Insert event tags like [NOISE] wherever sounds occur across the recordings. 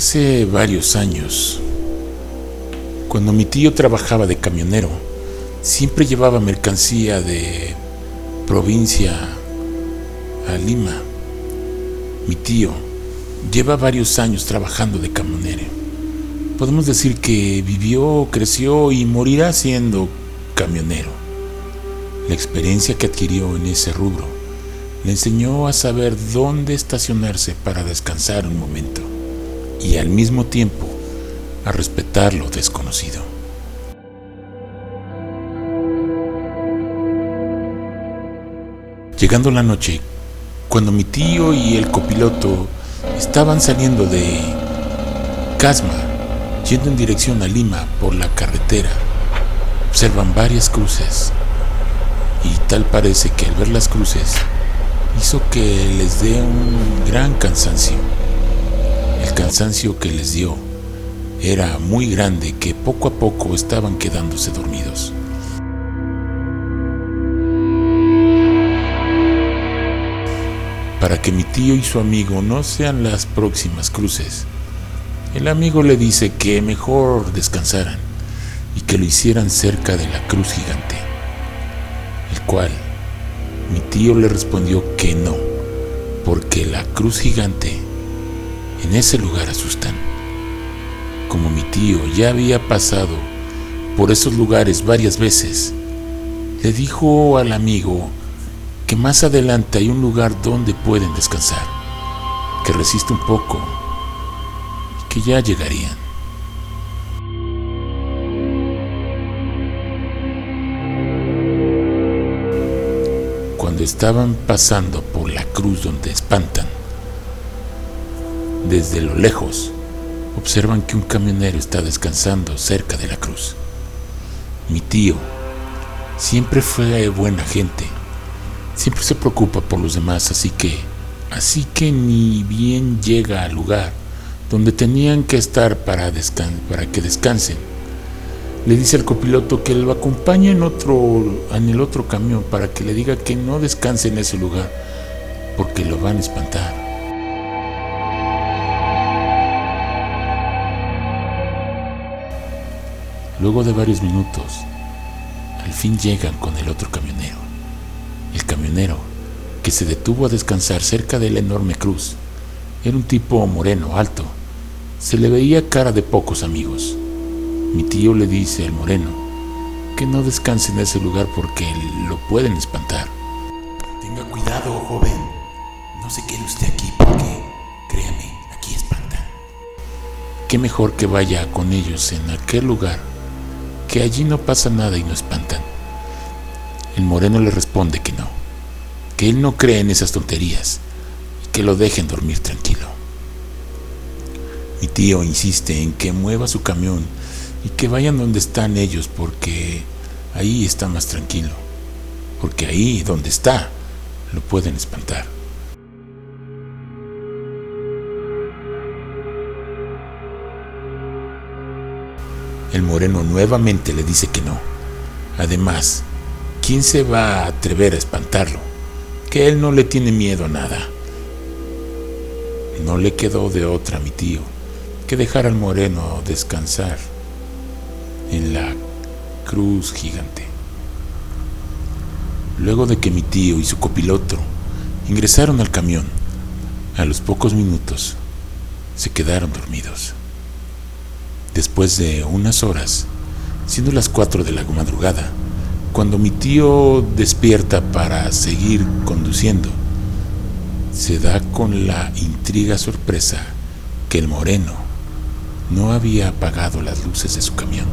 Hace varios años, cuando mi tío trabajaba de camionero, siempre llevaba mercancía de provincia a Lima. Mi tío lleva varios años trabajando de camionero. Podemos decir que vivió, creció y morirá siendo camionero. La experiencia que adquirió en ese rubro le enseñó a saber dónde estacionarse para descansar un momento y al mismo tiempo a respetar lo desconocido. Llegando la noche, cuando mi tío y el copiloto estaban saliendo de Casma, yendo en dirección a Lima por la carretera, observan varias cruces y tal parece que al ver las cruces hizo que les dé un gran cansancio. El cansancio que les dio era muy grande que poco a poco estaban quedándose dormidos. Para que mi tío y su amigo no sean las próximas cruces, el amigo le dice que mejor descansaran y que lo hicieran cerca de la cruz gigante, el cual mi tío le respondió que no, porque la cruz gigante en ese lugar asustan como mi tío ya había pasado por esos lugares varias veces, le dijo al amigo que más adelante hay un lugar donde pueden descansar, que resiste un poco y que ya llegarían. Cuando estaban pasando por la cruz donde espantan, desde lo lejos, observan que un camionero está descansando cerca de la cruz. Mi tío siempre fue buena gente, siempre se preocupa por los demás, así que, así que ni bien llega al lugar donde tenían que estar para, para que descansen. Le dice al copiloto que lo acompañe en, otro, en el otro camión para que le diga que no descanse en ese lugar, porque lo van a espantar. Luego de varios minutos, al fin llegan con el otro camionero. El camionero, que se detuvo a descansar cerca de la enorme cruz, era un tipo moreno, alto. Se le veía cara de pocos amigos. Mi tío le dice al moreno que no descanse en ese lugar porque lo pueden espantar. Tenga cuidado, joven. No se quede usted aquí porque, créame, aquí espantan. Qué mejor que vaya con ellos en aquel lugar que allí no pasa nada y no espantan. El moreno le responde que no, que él no cree en esas tonterías y que lo dejen dormir tranquilo. Mi tío insiste en que mueva su camión y que vayan donde están ellos porque ahí está más tranquilo, porque ahí donde está lo pueden espantar. El moreno nuevamente le dice que no. Además, ¿quién se va a atrever a espantarlo? Que él no le tiene miedo a nada. No le quedó de otra a mi tío que dejar al moreno descansar en la cruz gigante. Luego de que mi tío y su copiloto ingresaron al camión, a los pocos minutos se quedaron dormidos. Después de unas horas, siendo las 4 de la madrugada, cuando mi tío despierta para seguir conduciendo, se da con la intriga sorpresa que el moreno no había apagado las luces de su camión.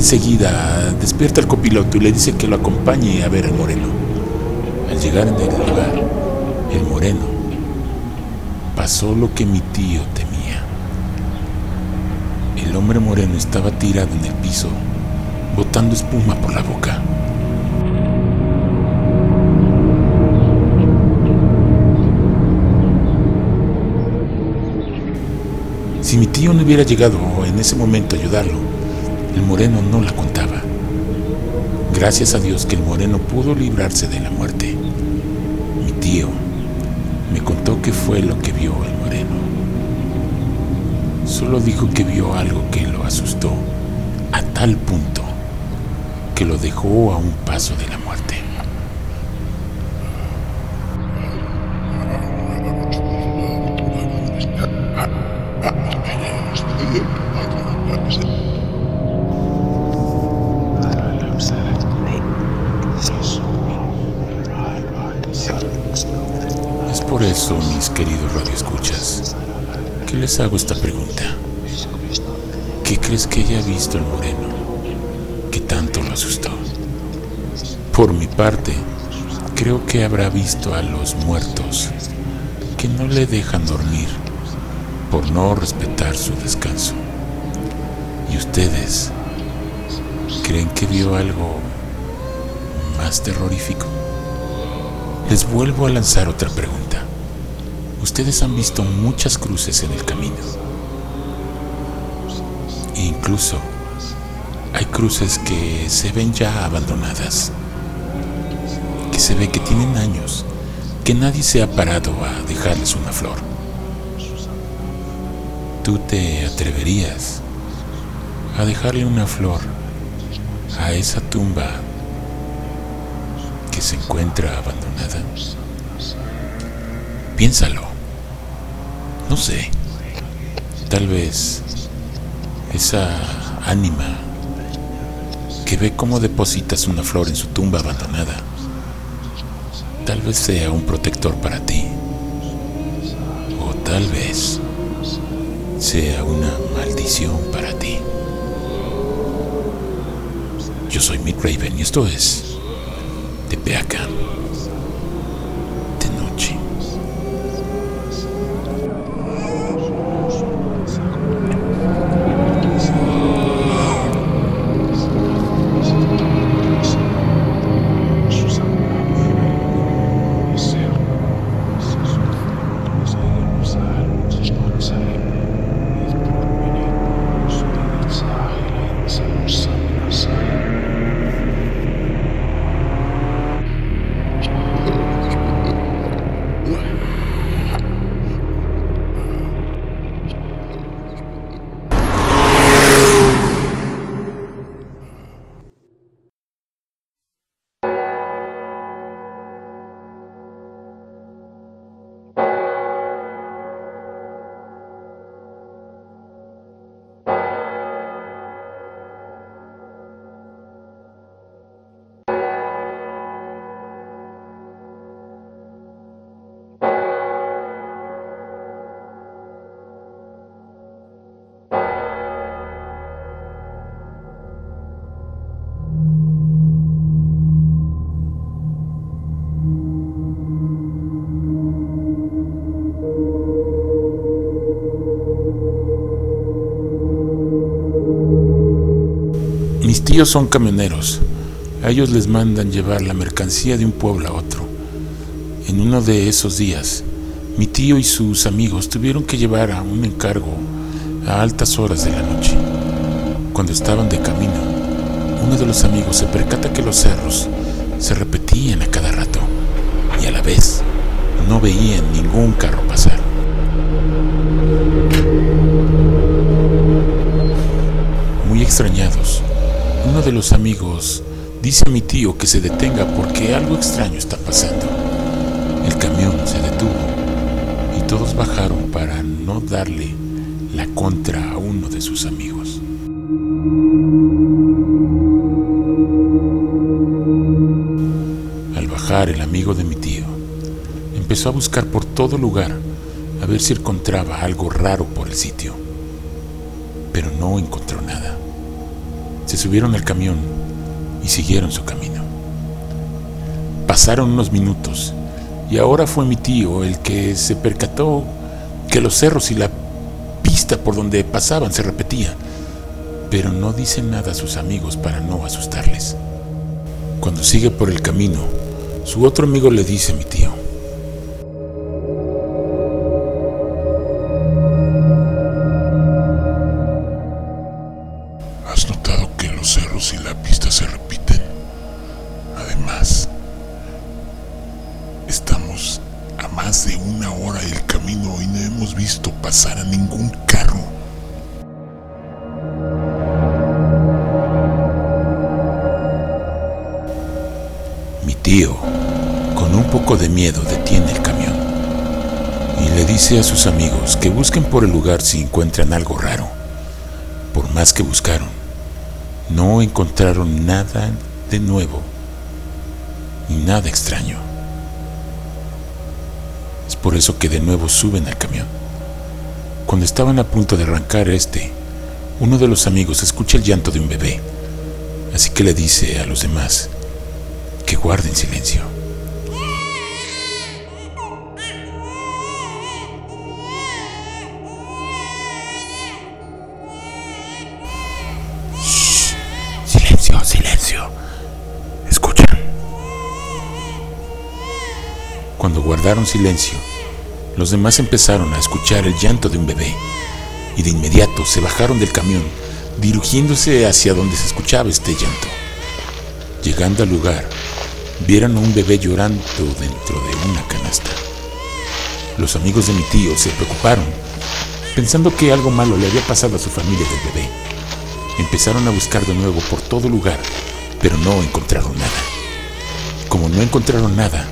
Enseguida despierta al copiloto y le dice que lo acompañe a ver al moreno. Al llegar en el lugar, el moreno pasó lo que mi tío temía. El hombre moreno estaba tirado en el piso, botando espuma por la boca. Si mi tío no hubiera llegado en ese momento a ayudarlo, El moreno no la contaba. Gracias a Dios que el moreno pudo librarse de la muerte. Mi tío me contó qué fue lo que vio el moreno. Solo dijo que vio algo que lo asustó a tal punto que lo dejó a un paso de la muerte. [LAUGHS] Es por eso, mis queridos radioescuchas, que les hago esta pregunta. ¿Qué crees que haya visto el moreno que tanto lo asustó? Por mi parte, creo que habrá visto a los muertos que no le dejan dormir por no respetar su descanso. ¿Y ustedes creen que vio algo más terrorífico? Les vuelvo a lanzar otra pregunta. Ustedes han visto muchas cruces en el camino. E incluso hay cruces que se ven ya abandonadas, que se ve que tienen años, que nadie se ha parado a dejarles una flor. ¿Tú te atreverías a dejarle una flor a esa tumba que se encuentra abandonada? Piénsalo. No sé. Tal vez esa ánima que ve cómo depositas una flor en su tumba abandonada, tal vez sea un protector para ti. O tal vez sea una maldición para ti. Yo soy Mick Raven y esto es de Tíos son camioneros. A ellos les mandan llevar la mercancía de un pueblo a otro. En uno de esos días, mi tío y sus amigos tuvieron que llevar a un encargo a altas horas de la noche. Cuando estaban de camino, uno de los amigos se percata que los cerros se repetían a cada rato y a la vez no veían ningún carro pasar. Muy extrañados, uno de los amigos dice a mi tío que se detenga porque algo extraño está pasando. El camión se detuvo y todos bajaron para no darle la contra a uno de sus amigos. Al bajar el amigo de mi tío empezó a buscar por todo lugar a ver si encontraba algo raro por el sitio, pero no encontró nada. Se subieron al camión y siguieron su camino. Pasaron unos minutos y ahora fue mi tío el que se percató que los cerros y la pista por donde pasaban se repetía, pero no dice nada a sus amigos para no asustarles. Cuando sigue por el camino, su otro amigo le dice a mi tío, tío, con un poco de miedo, detiene el camión y le dice a sus amigos que busquen por el lugar si encuentran algo raro. Por más que buscaron, no encontraron nada de nuevo ni nada extraño. Es por eso que de nuevo suben al camión. Cuando estaban a punto de arrancar este, uno de los amigos escucha el llanto de un bebé, así que le dice a los demás que guarden silencio. Silencio, silencio. ¿Escuchan? Cuando guardaron silencio, los demás empezaron a escuchar el llanto de un bebé y de inmediato se bajaron del camión dirigiéndose hacia donde se escuchaba este llanto. Llegando al lugar, vieron a un bebé llorando dentro de una canasta. Los amigos de mi tío se preocuparon, pensando que algo malo le había pasado a su familia del bebé. Empezaron a buscar de nuevo por todo lugar, pero no encontraron nada. Como no encontraron nada,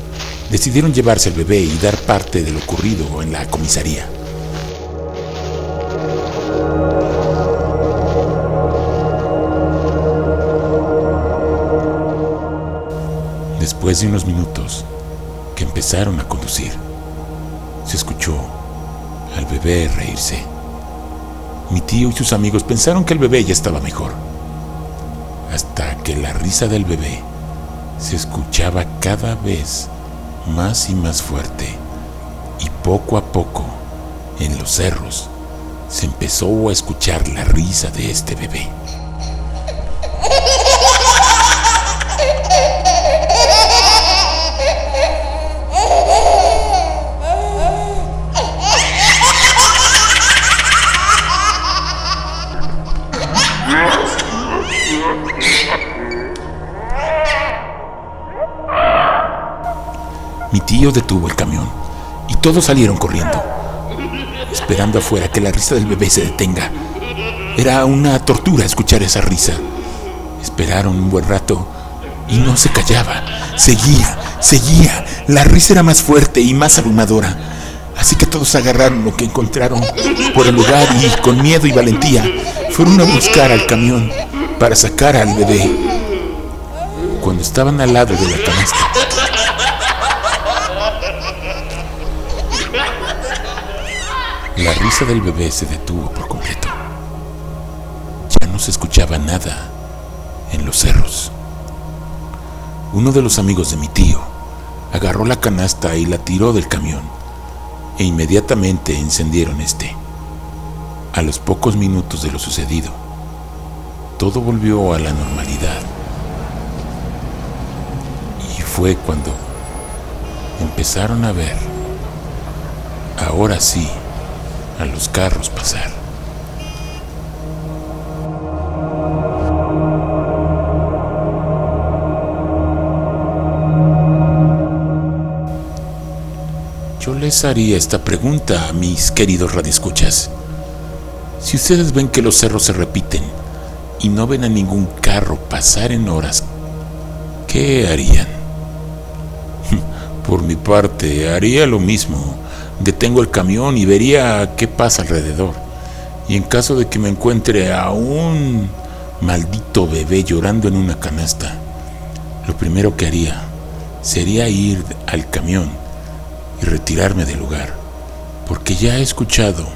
decidieron llevarse al bebé y dar parte de lo ocurrido en la comisaría. Después de unos minutos que empezaron a conducir, se escuchó al bebé reírse. Mi tío y sus amigos pensaron que el bebé ya estaba mejor, hasta que la risa del bebé se escuchaba cada vez más y más fuerte y poco a poco en los cerros se empezó a escuchar la risa de este bebé. Detuvo el camión y todos salieron corriendo, esperando afuera que la risa del bebé se detenga. Era una tortura escuchar esa risa. Esperaron un buen rato y no se callaba. Seguía, seguía. La risa era más fuerte y más abrumadora. Así que todos agarraron lo que encontraron por el lugar y con miedo y valentía fueron a buscar al camión para sacar al bebé. Cuando estaban al lado de la canasta, La risa del bebé se detuvo por completo. Ya no se escuchaba nada en los cerros. Uno de los amigos de mi tío agarró la canasta y la tiró del camión e inmediatamente encendieron este. A los pocos minutos de lo sucedido, todo volvió a la normalidad. Y fue cuando empezaron a ver, ahora sí, a los carros pasar. Yo les haría esta pregunta a mis queridos radioescuchas. Si ustedes ven que los cerros se repiten y no ven a ningún carro pasar en horas, ¿qué harían? [LAUGHS] Por mi parte, haría lo mismo detengo el camión y vería qué pasa alrededor. Y en caso de que me encuentre a un maldito bebé llorando en una canasta, lo primero que haría sería ir al camión y retirarme del lugar, porque ya he escuchado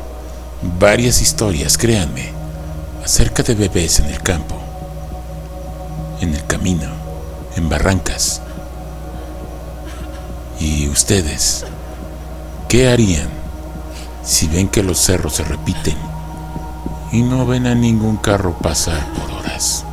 varias historias, créanme, acerca de bebés en el campo, en el camino, en barrancas. Y ustedes, ¿Qué harían si ven que los cerros se repiten y no ven a ningún carro pasar por horas?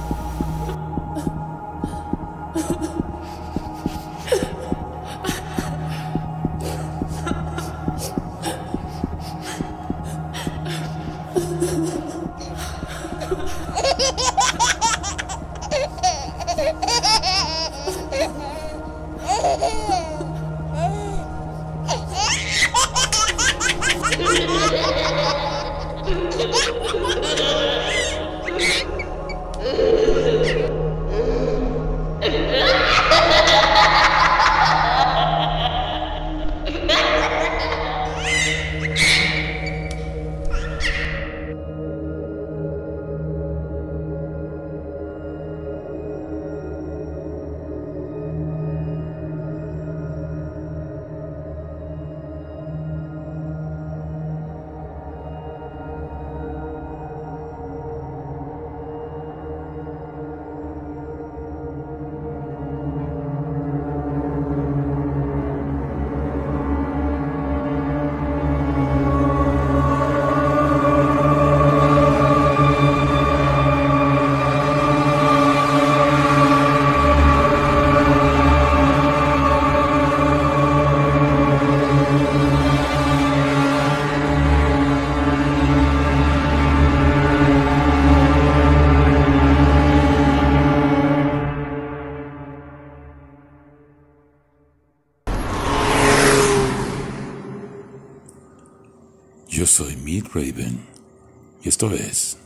Y esto es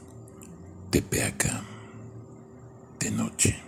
Tepeaca de noche.